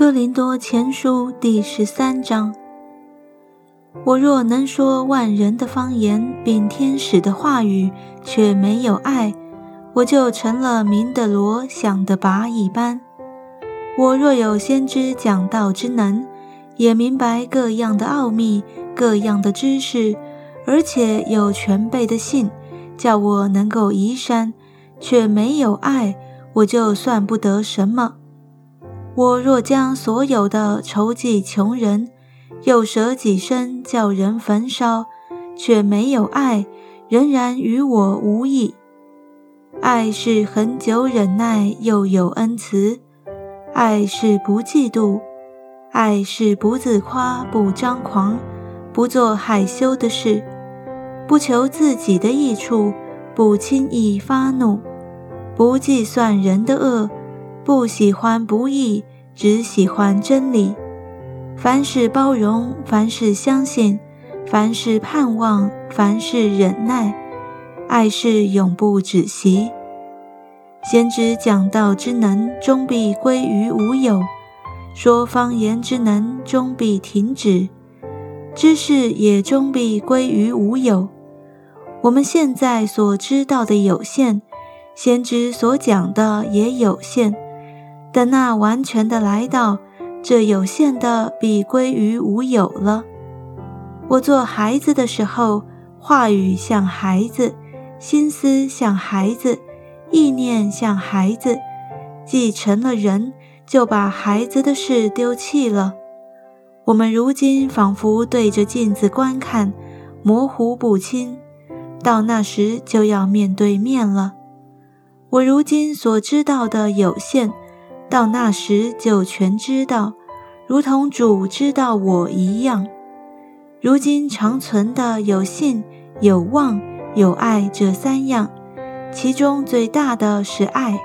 哥林多前书第十三章：我若能说万人的方言，并天使的话语，却没有爱，我就成了明的罗，想的拔一般。我若有先知讲道之能，也明白各样的奥秘、各样的知识，而且有全备的信，叫我能够移山，却没有爱，我就算不得什么。我若将所有的筹济穷人，又舍己身叫人焚烧，却没有爱，仍然与我无益。爱是恒久忍耐，又有恩慈；爱是不嫉妒；爱是不自夸，不张狂，不做害羞的事，不求自己的益处，不轻易发怒，不计算人的恶。不喜欢不义，只喜欢真理。凡事包容，凡事相信，凡事盼望，凡事忍耐。爱是永不止息。先知讲道之能，终必归于无有；说方言之能，终必停止；知识也终必归于无有。我们现在所知道的有限，先知所讲的也有限。等那完全的来到，这有限的必归于无有了。我做孩子的时候，话语像孩子，心思像孩子，意念像孩子。既成了人，就把孩子的事丢弃了。我们如今仿佛对着镜子观看，模糊不清。到那时就要面对面了。我如今所知道的有限。到那时就全知道，如同主知道我一样。如今常存的有信、有望、有爱这三样，其中最大的是爱。